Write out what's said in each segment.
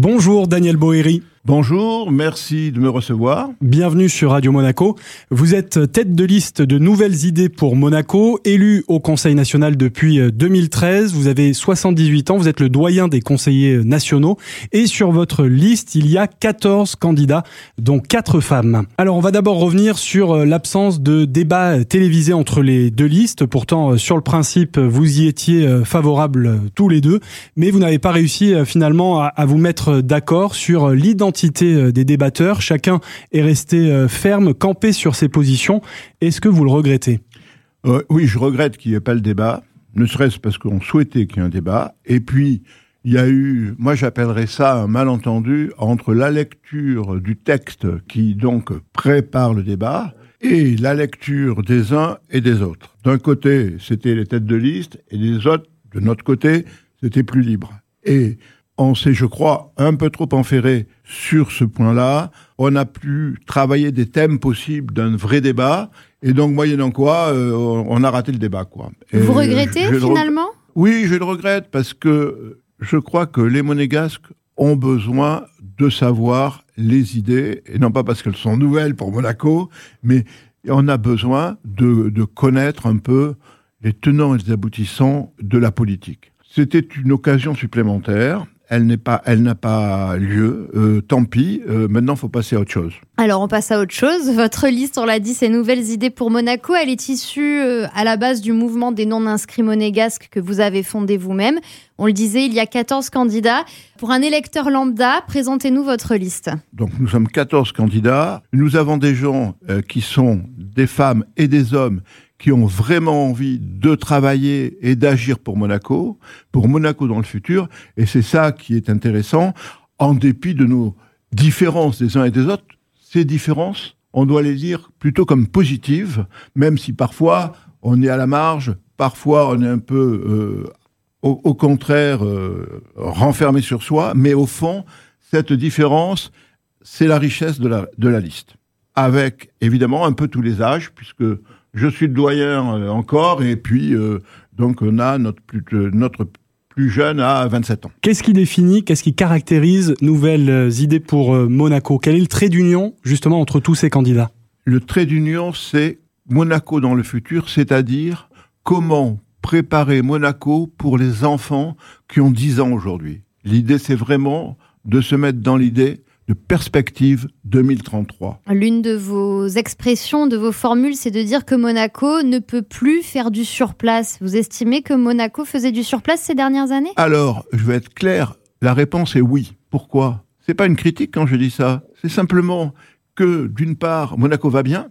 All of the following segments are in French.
Bonjour Daniel Boéry. Bonjour, merci de me recevoir. Bienvenue sur Radio Monaco. Vous êtes tête de liste de nouvelles idées pour Monaco, élu au Conseil national depuis 2013. Vous avez 78 ans, vous êtes le doyen des conseillers nationaux et sur votre liste, il y a 14 candidats, dont 4 femmes. Alors on va d'abord revenir sur l'absence de débat télévisé entre les deux listes. Pourtant, sur le principe, vous y étiez favorables tous les deux, mais vous n'avez pas réussi finalement à vous mettre d'accord sur l'identité euh, des débatteurs. Chacun est resté euh, ferme, campé sur ses positions. Est-ce que vous le regrettez? Euh, Oui, je regrette qu'il n'y ait pas le débat, ne serait-ce parce qu'on souhaitait qu'il y ait un débat. Et puis, il y a eu, moi j'appellerais ça un malentendu entre la lecture du texte qui donc prépare le débat et la lecture des uns et des autres. D'un côté, c'était les têtes de liste et des autres, de notre côté, c'était plus libre. Et on s'est, je crois, un peu trop enferré sur ce point-là. On a pu travailler des thèmes possibles d'un vrai débat. Et donc, moyennant quoi, euh, on a raté le débat, quoi. Vous regrettez, finalement? Oui, je le regrette parce que je crois que les monégasques ont besoin de savoir les idées, et non pas parce qu'elles sont nouvelles pour Monaco, mais on a besoin de, de connaître un peu les tenants et les aboutissants de la politique. C'était une occasion supplémentaire elle n'est pas, elle n'a pas lieu. Euh, tant pis. Euh, maintenant, faut passer à autre chose. Alors, on passe à autre chose. Votre liste, on l'a dit, ces nouvelles idées pour Monaco, elle est issue euh, à la base du mouvement des non-inscrits monégasques que vous avez fondé vous-même. On le disait, il y a 14 candidats. Pour un électeur lambda, présentez-nous votre liste. Donc, nous sommes 14 candidats. Nous avons des gens qui sont des femmes et des hommes qui ont vraiment envie de travailler et d'agir pour Monaco, pour Monaco dans le futur. Et c'est ça qui est intéressant, en dépit de nos différences des uns et des autres. Ces différences, on doit les lire plutôt comme positives, même si parfois on est à la marge, parfois on est un peu, euh, au, contraire, euh, renfermé sur soi. Mais au fond, cette différence, c'est la richesse de la, de la liste. Avec évidemment un peu tous les âges, puisque je suis le doyen euh, encore, et puis euh, donc on a notre plus, euh, notre plus jeune à 27 ans. Qu'est-ce qui définit, qu'est-ce qui caractérise Nouvelles Idées pour Monaco? Quel est le trait d'union justement entre tous ces candidats? Le trait d'union, c'est Monaco dans le futur, c'est-à-dire comment préparer Monaco pour les enfants qui ont 10 ans aujourd'hui. L'idée, c'est vraiment de se mettre dans l'idée de perspective 2033. L'une de vos expressions, de vos formules, c'est de dire que Monaco ne peut plus faire du surplace. Vous estimez que Monaco faisait du surplace ces dernières années? Alors, je vais être clair, la réponse est oui. Pourquoi? C'est pas une critique quand je dis ça. C'est simplement que, d'une part, Monaco va bien.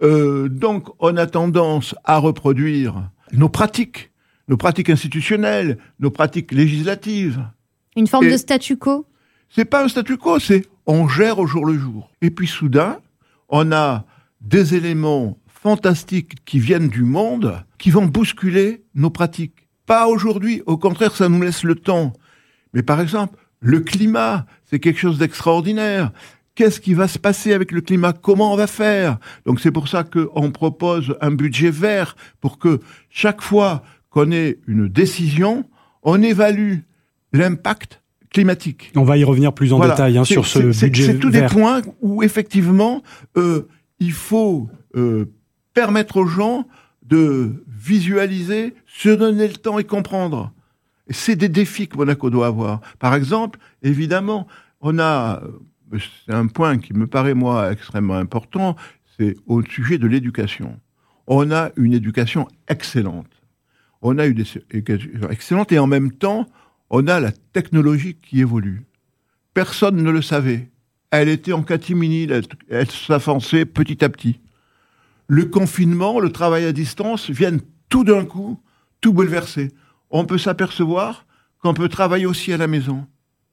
Euh, donc, on a tendance à reproduire nos pratiques, nos pratiques institutionnelles, nos pratiques législatives. Une forme de statu quo? C'est pas un statu quo, c'est on gère au jour le jour. Et puis soudain, on a des éléments fantastiques qui viennent du monde qui vont bousculer nos pratiques. Pas aujourd'hui, au contraire, ça nous laisse le temps. Mais par exemple, le climat, c'est quelque chose d'extraordinaire. Qu'est-ce qui va se passer avec le climat? Comment on va faire? Donc c'est pour ça qu'on propose un budget vert pour que chaque fois qu'on ait une décision, on évalue l'impact climatique. On va y revenir plus en détail hein, sur ce budget C'est tous des points où effectivement euh, il faut euh, permettre aux gens de visualiser, se donner le temps et comprendre. C'est des défis que Monaco doit avoir. Par exemple, évidemment, on a, euh, c'est un point qui me paraît moi extrêmement important, c'est au sujet de l'éducation. On a une éducation excellente. On a une éducation excellente et en même temps, on a la technologie qui évolue. Personne ne le savait. Elle était en catimini, elle, s'avançait petit à petit. Le confinement, le travail à distance viennent tout d'un coup tout bouleverser. On peut s'apercevoir qu'on peut travailler aussi à la maison.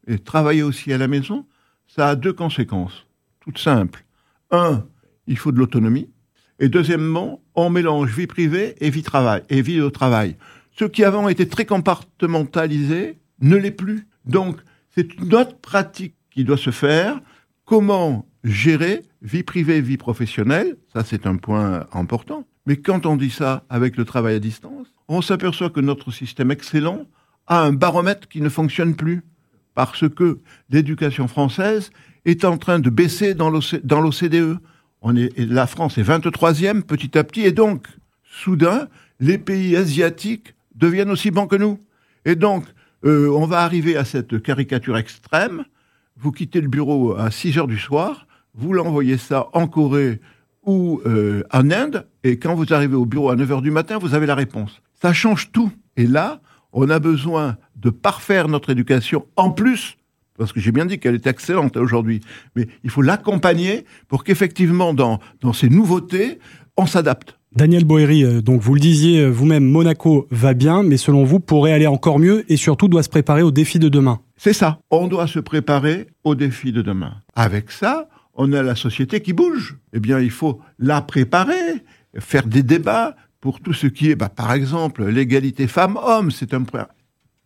Et travailler aussi à la maison, ça a deux conséquences, toutes simples. Un, il faut de l'autonomie. Et deuxièmement, on mélange vie privée et vie travail et vie au travail. Ceux qui avant étaient très compartimentalisés ne l'est plus. Donc, c'est une autre pratique qui doit se faire. Comment gérer vie privée, vie professionnelle? Ça, c'est un point important. Mais quand on dit ça avec le travail à distance, on s'aperçoit que notre système excellent a un baromètre qui ne fonctionne plus. parce que l'éducation française est en train de baisser dans l'OCDE. La France est 23e petit à petit, et donc, soudain, les pays asiatiques deviennent aussi bons que nous. Et donc, euh, on va arriver à cette caricature extrême. Vous quittez le bureau à 6 heures du soir, vous l'envoyez ça en Corée ou euh, en Inde, et quand vous arrivez au bureau à 9 heures du matin, vous avez la réponse. Ça change tout. Et là, on a besoin de parfaire notre éducation en plus parce que j'ai bien dit qu'elle est excellente aujourd'hui, mais il faut l'accompagner pour qu'effectivement, dans, dans ces nouveautés, on s'adapte. Daniel Boeri, euh, donc vous le disiez euh, vous-même, Monaco va bien, mais selon vous, pourrait aller encore mieux et surtout doit se préparer aux défis de demain. C'est ça, on doit se préparer aux défis de demain. Avec ça, on a la société qui bouge. Eh bien, il faut la préparer, faire des débats pour tout ce qui est, bah, par exemple, l'égalité femmes-hommes, c'est un point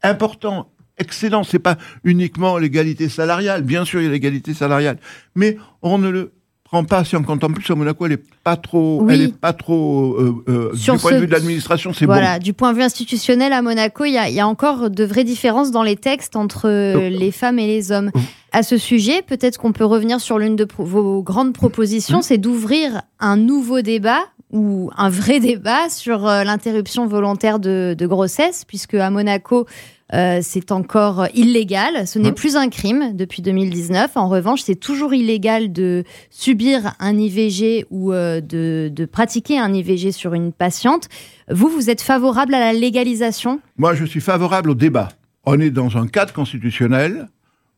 important, excellent. C'est pas uniquement l'égalité salariale. Bien sûr, il y a l'égalité salariale, mais on ne le prend pas si on contemple plus à Monaco. Elle est pas trop, elle est pas trop euh, euh, du point de vue de l'administration. C'est voilà, du point de vue institutionnel à Monaco, il y a, y a, encore de vraies différences dans les textes entre oh. les femmes et les hommes. Oh. À ce sujet, peut-être qu'on peut revenir sur l'une de vos grandes propositions, mmh. c'est d'ouvrir un nouveau débat ou un vrai débat sur euh, l'interruption volontaire de, de, grossesse, puisque à Monaco, euh, c'est encore illégal. Ce n'est plus un crime depuis 2019. En revanche, c'est toujours illégal de subir un IVG ou euh, de, de, pratiquer un IVG sur une patiente. Vous, vous êtes favorable à la légalisation? Moi, je suis favorable au débat. On est dans un cadre constitutionnel.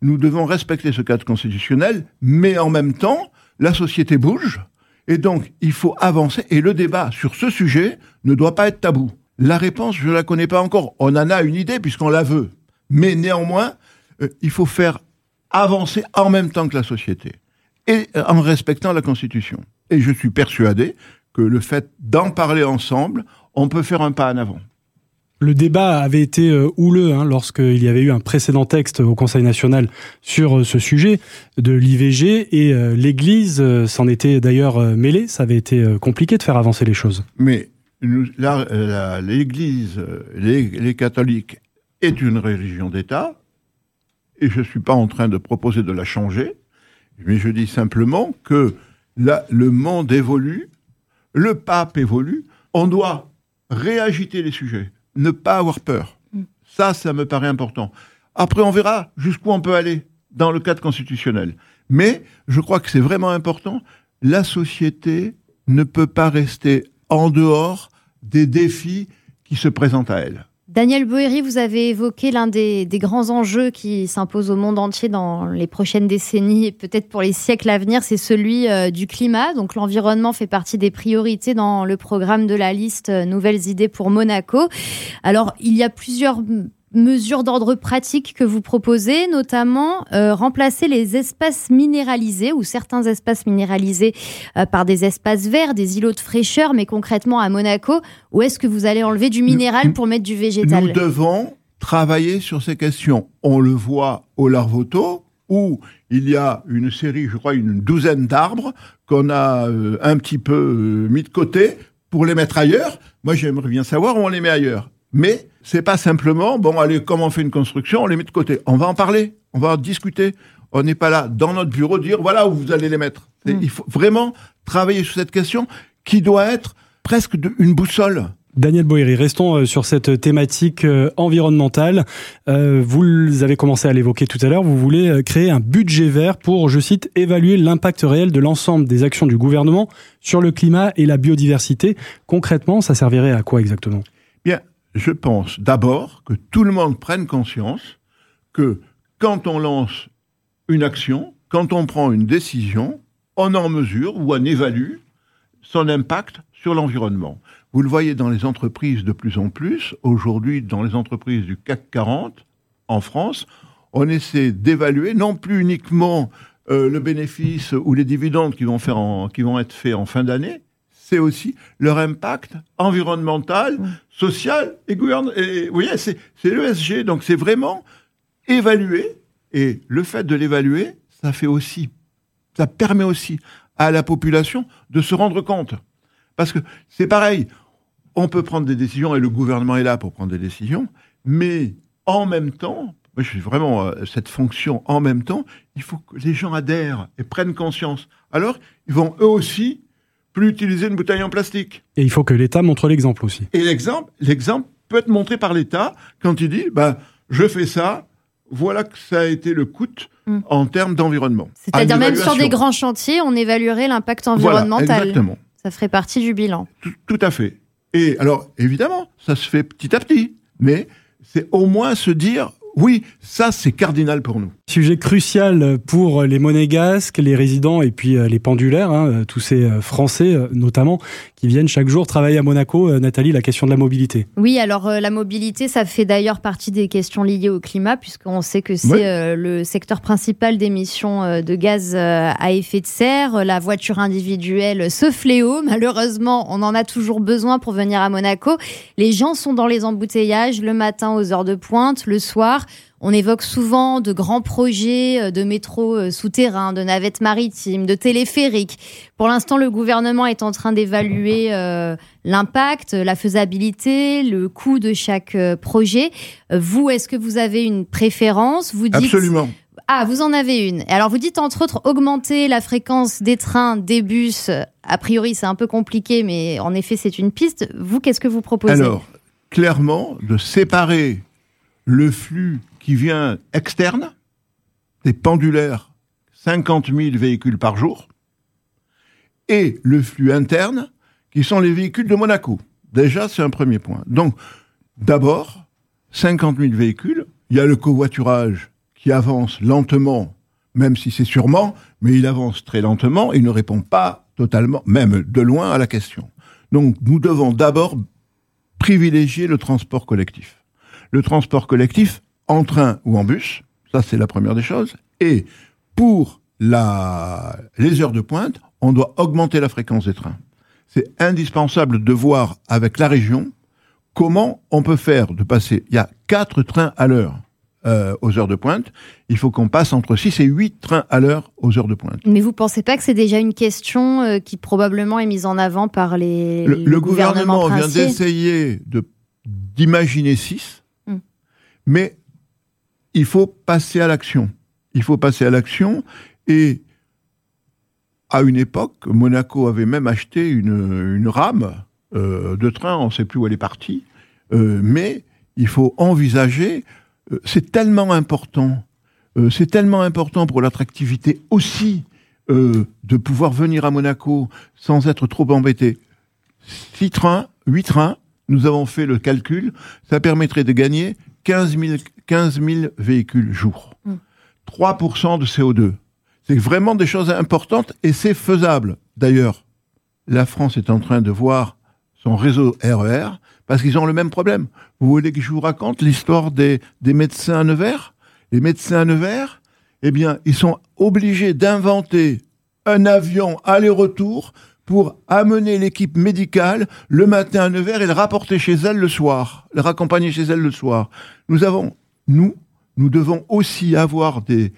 Nous devons respecter ce cadre constitutionnel, mais en même temps, la société bouge. Et donc, il faut avancer. Et le débat sur ce sujet ne doit pas être tabou. La réponse, je ne la connais pas encore. On en a une idée puisqu'on la veut. Mais néanmoins, euh, il faut faire avancer en même temps que la société et euh, en respectant la Constitution. Et je suis persuadé que le fait d'en parler ensemble, on peut faire un pas en avant. Le débat avait été euh, houleux hein, lorsqu'il y avait eu un précédent texte au Conseil national sur ce sujet de l'IVG et l'Église s'en était d'ailleurs mêlée. Ça avait été compliqué de faire avancer les choses. Mais l'Église, les, catholiques est une religion d'État, et je ne suis pas en train de proposer de la changer, mais je dis simplement que le monde évolue, le pape évolue, on doit réagiter les sujets, ne pas avoir peur. Mm. Ça, ça me paraît important. Après, on verra jusqu'où on peut aller dans le cadre constitutionnel. Mais je crois que c'est vraiment important. La société ne peut pas rester en dehors des défis qui se présentent à elle. Daniel Boeri, vous avez évoqué l'un des, grands enjeux qui s'imposent au monde entier dans les prochaines décennies et peut-être pour les siècles à venir, c'est celui euh, du climat. Donc l'environnement fait partie des priorités dans le programme de la liste euh, Nouvelles idées pour Monaco. Alors il y a plusieurs mesures d'ordre pratique que vous proposez, notamment euh, remplacer les espaces minéralisés ou certains espaces minéralisés euh, par des espaces verts, des îlots de fraîcheur, mais concrètement à Monaco, où est-ce que vous allez enlever du minéral pour mettre du végétal Nous devons travailler sur ces questions. On le voit au Larvoto, où il y a une série, je crois, une douzaine d'arbres qu'on a euh, un petit peu mis de côté pour les mettre ailleurs. Moi, j'aimerais bien savoir où on les met ailleurs. Mais c'est pas simplement, bon, allez, comment on fait une construction, on les met de côté. On va en parler, on va en discuter. On n'est pas là, dans notre bureau, dire voilà où vous allez les mettre. Mm. Il faut vraiment travailler sur cette question qui doit être presque une boussole. Daniel Boeri, restons euh, sur cette thématique euh, environnementale. Euh, vous avez commencé à l'évoquer tout à l'heure, vous voulez créer un budget vert pour, je cite, évaluer l'impact réel de l'ensemble des actions du gouvernement sur le climat et la biodiversité. Concrètement, ça servirait à quoi exactement? Je pense d'abord que tout le monde prenne conscience que quand on lance une action, quand on prend une décision, on en mesure ou on évalue son impact sur l'environnement. Vous le voyez dans les entreprises de plus en plus. Aujourd'hui, dans les entreprises du CAC 40 en France, on essaie d'évaluer non plus uniquement euh, le bénéfice ou les dividendes qui vont, faire qui vont être faits en fin d'année, c'est aussi leur impact environnemental, social et gouvernemental. Oui, c'est l'ESG. Donc c'est vraiment évaluer. Et le fait de l'évaluer, ça fait aussi, ça permet aussi à la population de se rendre compte. Parce que c'est pareil, on peut prendre des décisions et le gouvernement est là pour prendre des décisions, mais en même temps, moi je suis vraiment euh, cette fonction en même temps, il faut que les gens adhèrent et prennent conscience. Alors, ils vont eux aussi plus utiliser une bouteille en plastique. Et il faut que l'État montre l'exemple aussi. Et l'exemple, l'exemple peut être montré par l'État quand il dit, bah, je fais ça, voilà que ça a été le coût Mm. en termes d'environnement. C'est-à-dire même sur des grands chantiers, on évaluerait l'impact Voilà, environnemental. exactement. Ça ferait partie du bilan. Tout, tout à fait. Et alors, évidemment, ça se fait petit à petit, mais c'est au moins se dire, oui, ça c'est cardinal pour nous. Sujet crucial pour les monégasques, les résidents et puis euh, les pendulaires, hein, euh, tous ces euh, Français notamment qui viennent chaque jour travailler à Monaco. Nathalie, la question de la mobilité. Oui, alors euh, la mobilité, ça fait d'ailleurs partie des questions liées au climat, puisqu'on sait que c'est Ouais. euh, le secteur principal d'émissions euh, de gaz à effet de serre. La voiture individuelle, ce fléau, malheureusement, on en a toujours besoin pour venir à Monaco. Les gens sont dans les embouteillages le matin aux heures de pointe, le soir. On évoque souvent de grands projets euh, de métro euh, souterrain, de navettes maritimes, de téléphériques. Pour l'instant, le gouvernement est en train d'évaluer euh, l'impact, la faisabilité, le coût de chaque projet. Vous, est-ce que vous avez une préférence? Vous dites Absolument. Ah, vous en avez une. Alors vous dites entre autres augmenter la fréquence des trains, des bus. A priori, c'est un peu compliqué, mais en effet, c'est une piste. Vous, qu'est-ce que vous proposez? Alors, clairement, de séparer le flux qui vient externe, des pendulaires, 50 000 véhicules par jour, et le flux interne, qui sont les véhicules de Monaco. Déjà, c'est un premier point. Donc, d'abord, 50 000 véhicules, il y a le covoiturage qui avance lentement, même si c'est sûrement, mais il avance très lentement, il ne répond pas totalement, même de loin, à la question. Donc, nous devons d'abord privilégier le transport collectif. Le transport collectif en train ou en bus, ça c'est la première des choses. Et pour la, les heures de pointe, on doit augmenter la fréquence des trains. C'est indispensable de voir avec la région comment on peut faire de passer. Il y a quatre trains à l'heure euh, aux heures de pointe. Il faut qu'on passe entre 6 et 8 trains à l'heure aux heures de pointe. Mais vous pensez pas que c'est déjà une question euh, qui probablement est mise en avant par les Le, le gouvernement vient d'essayer de d'imaginer 6, Hmm. mais il faut passer à l'action. Il faut passer à l'action et à une époque, Monaco avait même acheté une, rame euh, de train, on ne sait plus où elle est partie, euh, mais il faut envisager, euh, c'est tellement important, c'est tellement important pour l'attractivité aussi de pouvoir venir à Monaco sans être trop embêté. Six trains, huit trains, nous avons fait le calcul, ça permettrait de gagner 15 000, 15 000 véhicules jour. Mm. 3% de CO2. C'est vraiment des choses importantes et c'est faisable. D'ailleurs, la France est en train de voir son réseau RER parce qu'ils ont le même problème. Vous voulez que je vous raconte l'histoire des, des médecins à Nevers? Les médecins à Nevers, eh bien, ils sont obligés d'inventer un avion aller-retour pour amener l'équipe médicale le matin à Nevers et le rapporter chez elle le soir, le raccompagner chez elle le soir. Nous avons, nous, nous devons aussi avoir des,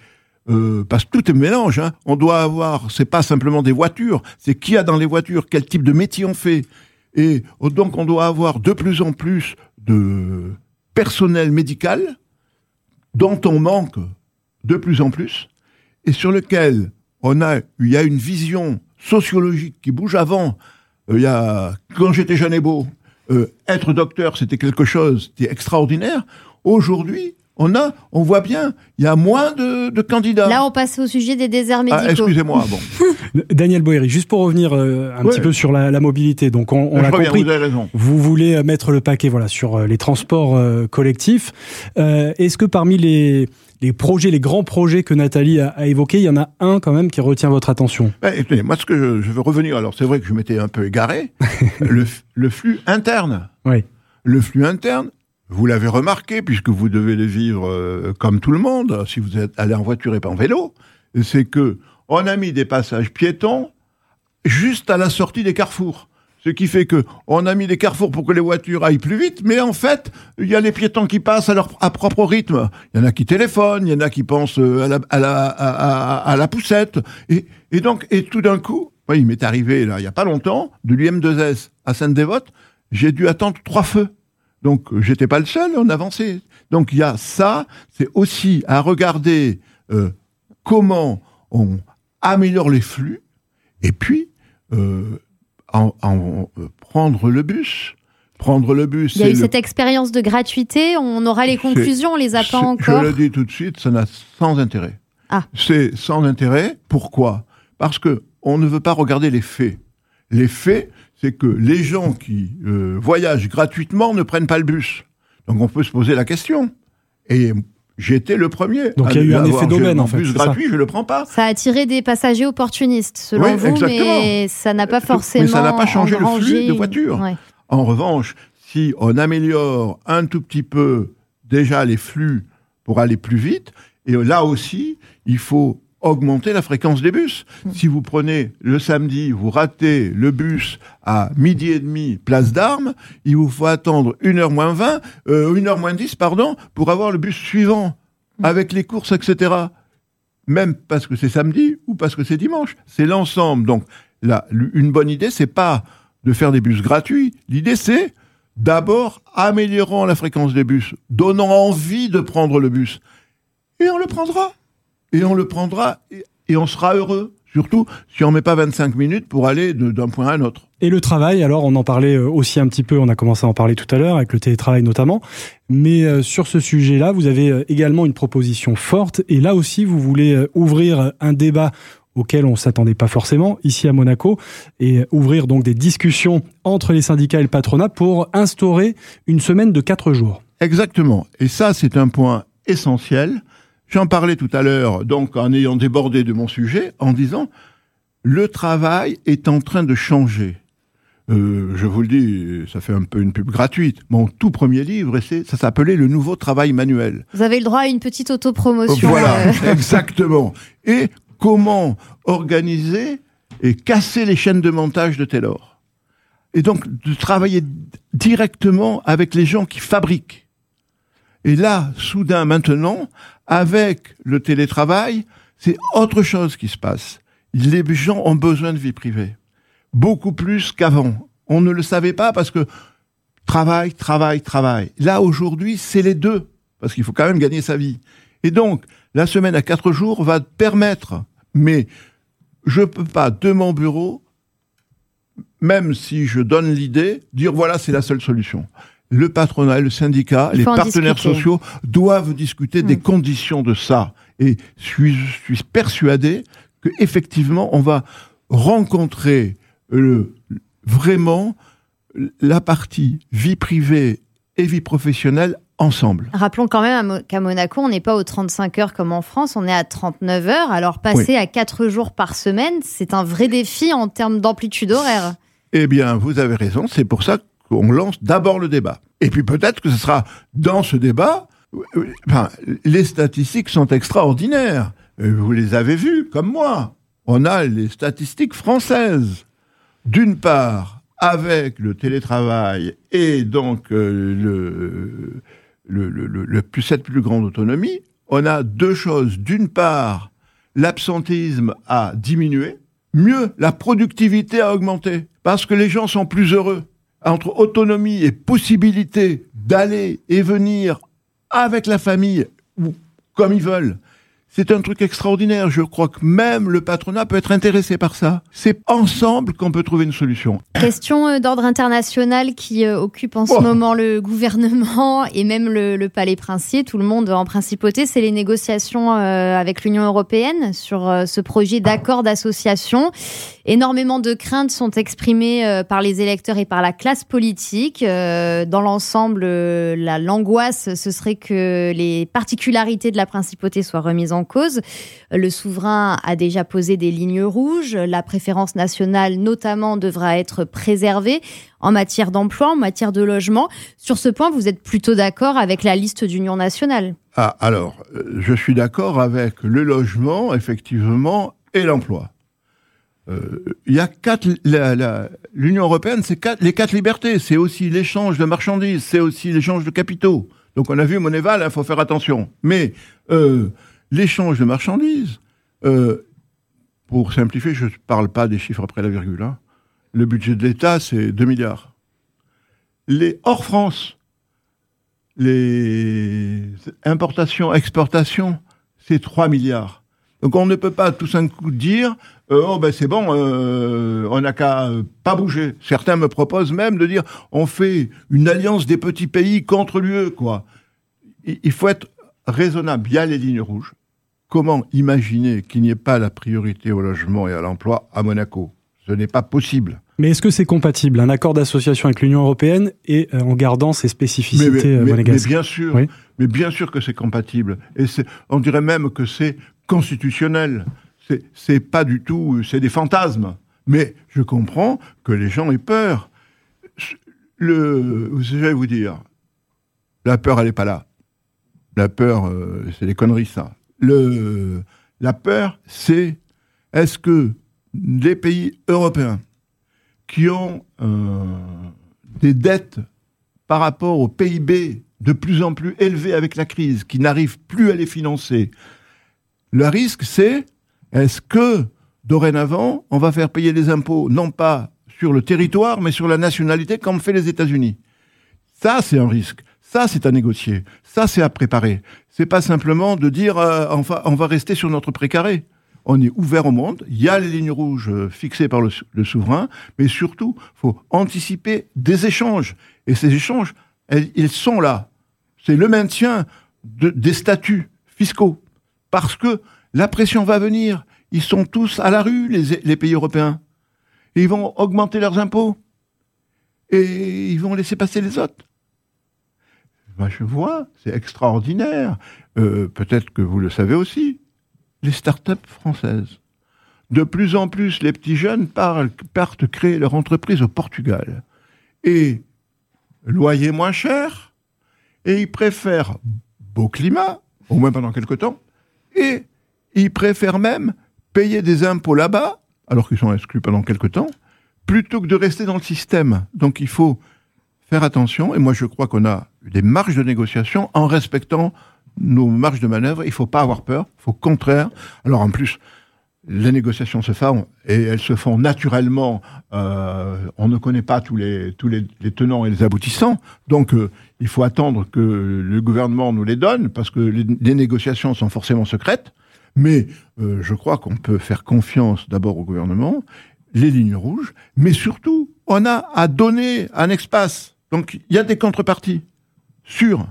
euh, parce que tout est mélange. Hein. On doit avoir, c'est pas simplement des voitures, c'est qui a dans les voitures, quel type de métier on fait, et euh, donc on doit avoir de plus en plus de personnel médical dont on manque de plus en plus et sur lequel on a, il y a une vision sociologique qui bouge avant. Euh, il y a, quand j'étais jeune et beau, euh, être docteur, c'était quelque chose d'extraordinaire. Aujourd'hui, on a, on voit bien, il y a moins de, de candidats. Là, on passe au sujet des déserts médicaux. ah, excusez-moi, bon. Daniel Boéry, juste pour revenir euh, un Ouais. petit peu sur la, la mobilité. Donc on, on l'a compris. vous avez raison. Vous voulez mettre le paquet voilà sur les transports euh, collectifs. Euh, Est-ce que parmi les, les projets, les grands projets que Nathalie a, a évoqués, il y en a un quand même qui retient votre attention Ben, écoutez, moi, ce que je, je veux revenir, alors c'est vrai que je m'étais un peu égaré, le flux interne. Oui. Le flux interne, vous l'avez remarqué, puisque vous devez le vivre euh, comme tout le monde, si vous êtes allé en voiture et pas en vélo, c'est que on a mis des passages piétons juste à la sortie des carrefours. Ce qui fait que on a mis des carrefours pour que les voitures aillent plus vite, mais en fait, il y a les piétons qui passent à leur à propre rythme. Il y en a qui téléphonent, il y en a qui pensent euh, à la, à la, à, la poussette. Et, donc, et tout d'un coup, moi, il m'est arrivé, là, il y a pas longtemps, de l'UM2S à Sainte-Dévote, j'ai dû attendre trois feux. Donc j'étais pas le seul, on avançait. Donc il y a ça, c'est aussi à regarder euh, comment on améliore les flux, et puis euh, en, en, euh, prendre le bus. Prendre le bus. Il y a eu le- cette expérience de gratuité, on aura les conclusions, on les a pas encore. Je le dis tout de suite, ça n'a sans intérêt. Ah. C'est sans intérêt. Pourquoi? Parce que on ne veut pas regarder les faits. Les faits, c'est que les gens qui euh, voyagent gratuitement ne prennent pas le bus. Donc on peut se poser la question. Et j'étais le premier. Donc il y a eu un effet mon en fait, Bus c'est ça gratuit, je le prends pas. Ça a attiré des passagers opportunistes, selon Oui, vous, exactement. mais ça n'a pas Mais forcément. ça n'a pas changé le flux de voitures. Ouais. En revanche, si on améliore un tout petit peu déjà les flux pour aller plus vite, et là aussi, il faut augmenter la fréquence des bus. Si vous prenez le samedi, vous ratez le bus à midi et demi, place d'Armes, il vous faut attendre 1h moins 20, euh, 1h moins 10, pardon, pour avoir le bus suivant, avec les courses, etc. Même parce que c'est samedi ou parce que c'est dimanche. C'est l'ensemble. Donc, là, une bonne idée, c'est pas de faire des bus gratuits. L'idée, c'est d'abord améliorant la fréquence des bus, donnant envie de prendre le bus. Et on le prendra. Et on le prendra et, et on sera heureux. Surtout si on met pas 25 minutes pour aller d'un point à un autre. Et le travail, alors on en parlait euh, aussi un petit peu, on a commencé à en parler tout à l'heure, avec le télétravail notamment. Mais euh, sur ce sujet-là, vous avez euh, également une proposition forte. Et là aussi, vous voulez ouvrir un débat auquel on s'attendait pas forcément ici à Monaco et ouvrir donc des discussions entre les syndicats et le patronat pour instaurer une semaine de quatre jours. Exactement. Et ça, c'est un point essentiel. J'en parlais tout à l'heure, donc en ayant débordé de mon sujet, en disant le travail est en train de changer. Euh, je vous le dis, ça fait un peu une pub gratuite. Mon tout premier livre, ça s'appelait Le nouveau travail manuel. Vous avez le droit à une petite autopromotion. Voilà, euh, exactement. Et comment organiser et casser les chaînes de montage de Taylor. Et donc de travailler directement avec les gens qui fabriquent. Et là, soudain, maintenant, avec le télétravail, c'est autre chose qui se passe. Les gens ont besoin de vie privée. Beaucoup plus qu'avant. On ne le savait pas parce que travail, travail, travail. Là, aujourd'hui, c'est les deux. Parce qu'il faut quand même gagner sa vie. Et donc, la semaine à quatre jours va permettre, mais je peux pas, de mon bureau, même si je donne l'idée, dire voilà, c'est la seule solution. Le patronat, le syndicat, Il les partenaires discuter. sociaux doivent discuter des Mm. conditions de ça. Et je suis, je suis persuadé que effectivement, on va rencontrer le, vraiment la partie vie privée et vie professionnelle ensemble. Rappelons quand même qu'à Monaco, on n'est pas aux 35 heures comme en France, on est à 39 heures. Alors passer à 4 jours par semaine, c'est un vrai défi en termes d'amplitude horaire. Eh bien, vous avez raison, c'est pour ça qu'on lance d'abord le débat. Et puis peut-être que ce sera dans ce débat, euh, les statistiques sont extraordinaires. Euh, Vous les avez vues, comme moi. On a les statistiques françaises. D'une part, avec le télétravail et donc euh, le, plus, cette plus grande autonomie, on a deux choses. D'une part, l'absentéisme a diminué. Mieux, la productivité a augmenté. Parce que les gens sont plus heureux. Entre autonomie et possibilité d'aller et venir avec la famille ou comme ils veulent. C'est un truc extraordinaire. Je crois que même le patronat peut être intéressé par ça. C'est ensemble qu'on peut trouver une solution. Question euh, d'ordre international qui euh, occupe en ce Oh. moment le gouvernement et même le, le palais princier, tout le monde en principauté, c'est les négociations euh, avec l'Union européenne sur ce projet d'accord d'association. Énormément de craintes sont exprimées euh, par les électeurs et par la classe politique. Euh, Dans l'ensemble, euh, la l'angoisse, ce serait que les particularités de la principauté soient remises en cause. Le souverain a déjà posé des lignes rouges. La préférence nationale, notamment, devra être préservée en matière d'emploi, en matière de logement. Sur ce point, vous êtes plutôt d'accord avec la liste d'union nationale Ah, alors, je suis d'accord avec le logement, effectivement, et l'emploi. Euh, Il y a quatre, l'Union européenne, c'est quatre, les quatre libertés. C'est aussi l'échange de marchandises, c'est aussi l'échange de capitaux. Donc on a vu Monéval, il faut faire attention. Mais euh, l'échange de marchandises, euh, pour simplifier, je ne parle pas des chiffres après la virgule. hein. Le budget de l'État, c'est 2 milliards. Les hors France, les importations, exportations, c'est 3 milliards. Donc on ne peut pas tout d'un coup dire euh, oh ben c'est bon, euh, on n'a qu'à euh, pas bouger. Certains me proposent même de dire on fait une alliance des petits pays contre l'UE quoi. Il faut être raisonnable. Il y a les lignes rouges. Comment imaginer qu'il n'y ait pas la priorité au logement et à l'emploi à Monaco? Ce n'est pas possible. Mais est-ce que c'est compatible, un accord d'association avec l'Union européenne et en gardant ses spécificités mais, monégasques mais bien sûr, mais bien sûr que c'est compatible. Et on dirait même que c'est constitutionnel c'est pas du tout, c'est des fantasmes. Mais je comprends que les gens aient peur. Le, je vais vous dire, la peur, elle n'est pas là. La peur, euh, c'est des conneries, ça. La peur, c'est est-ce que les pays européens qui ont euh, des dettes par rapport au PIB de plus en plus élevées avec la crise, qui n'arrivent plus à les financer, le risque, c'est est-ce que, dorénavant, on va faire payer les impôts, non pas sur le territoire, mais sur la nationalité, comme fait les États-Unis? Ça, c'est un risque. Ça, c'est à négocier. Ça, c'est à préparer. C'est pas simplement de dire, euh, on va rester sur notre précaré. On est ouvert au monde. Il y a les lignes rouges euh, fixées par le, souverain, mais surtout, faut anticiper des échanges. Et ces échanges, ils sont là. C'est le maintien des statuts fiscaux. Parce que la pression va venir. Ils sont tous à la rue, les, pays européens. ils vont augmenter leurs impôts. Et ils vont laisser passer les autres. Je vois, c'est extraordinaire. Euh, peut-être que vous le savez aussi. Les start-up françaises. De plus en plus, les petits jeunes partent créer leur entreprise au Portugal. Et loyer moins cher, et ils préfèrent beau climat, au moins pendant quelques temps, et ils préfèrent même payer des impôts là-bas, alors qu'ils sont exclus pendant quelque temps, plutôt que de rester dans le système. Donc il faut faire attention, et moi je crois qu'on a des marges de négociation en respectant nos marges de manœuvre. Il ne faut pas avoir peur, il faut au contraire. Alors en plus, les négociations se font et elles se font naturellement. Euh, on ne connaît pas tous les tenants et les aboutissants, donc euh, il faut attendre que le gouvernement nous les donne parce que les négociations sont forcément secrètes. Mais euh, je crois qu'on peut faire confiance d'abord au gouvernement, les lignes rouges, mais surtout, on a à donner un espace. Donc, il y a des contreparties, sûres.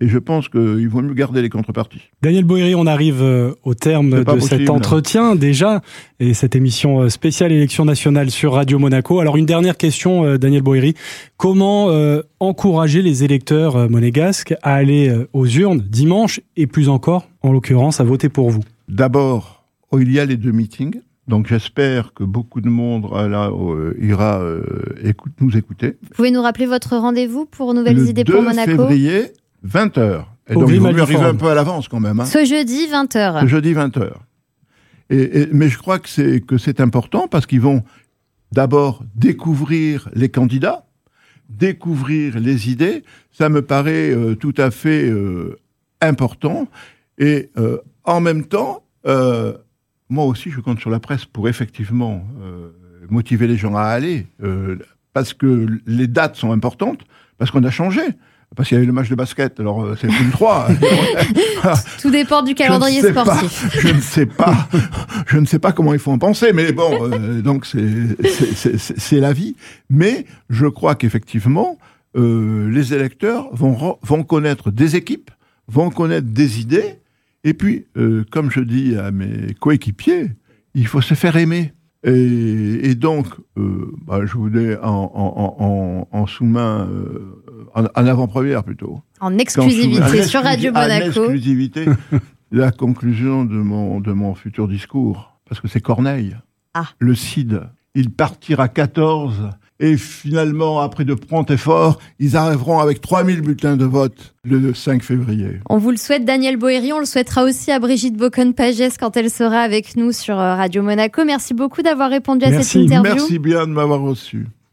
Et je pense qu'il vaut mieux garder les contreparties. Daniel Boéry, on arrive euh, au terme de cet entretien déjà, et cette émission euh, spéciale élection nationale sur Radio Monaco. Alors une dernière question, Daniel Boéry. Comment encourager les électeurs monégasques à aller aux urnes dimanche, et plus encore, en l'occurrence, à voter pour vous? D'abord, il y a les deux meetings. Donc j'espère que beaucoup de monde euh, là, euh, ira euh, écoute, nous écouter. Vous pouvez nous rappeler votre rendez-vous pour Nouvelles Idées pour Monaco? Le février, 20h. Et donc il faut arriver un peu à l'avance quand même. Hein. Ce jeudi, 20h. Ce jeudi, 20h. Et, mais je crois que c'est, que c'est important parce qu'ils vont d'abord découvrir les candidats, découvrir les idées. Ça me paraît tout à fait important. Et en même temps, euh, moi aussi, je compte sur la presse pour effectivement euh, motiver les gens à aller, euh, parce que les dates sont importantes, parce qu'on a changé. Parce qu'il y avait le match de basket, alors c'est plus 3. Tout dépend du calendrier sportif. je ne sais pas, je ne sais pas comment il faut en penser, mais bon, donc c'est la vie. Mais je crois qu'effectivement, les électeurs vont, vont connaître des équipes, vont connaître des idées, et puis, euh, comme je dis à mes coéquipiers, il faut se faire aimer. Et, donc, euh, bah, je voulais en, en, sous-main, euh, en, avant-première plutôt. En exclusivité sur Radio Monaco. En exclusivité, la conclusion de mon, de mon futur discours. Parce que c'est Corneille. Ah. Le CID. Il partira 14 et finalement, après de prompts efforts, ils arriveront avec 3000 bulletins de vote le 5 février. On vous le souhaite, Daniel Boéry. On le souhaitera aussi à Brigitte Bocon-Pagès quand elle sera avec nous sur euh, Radio Monaco. Merci beaucoup d'avoir répondu à cette interview. Merci bien de m'avoir reçu.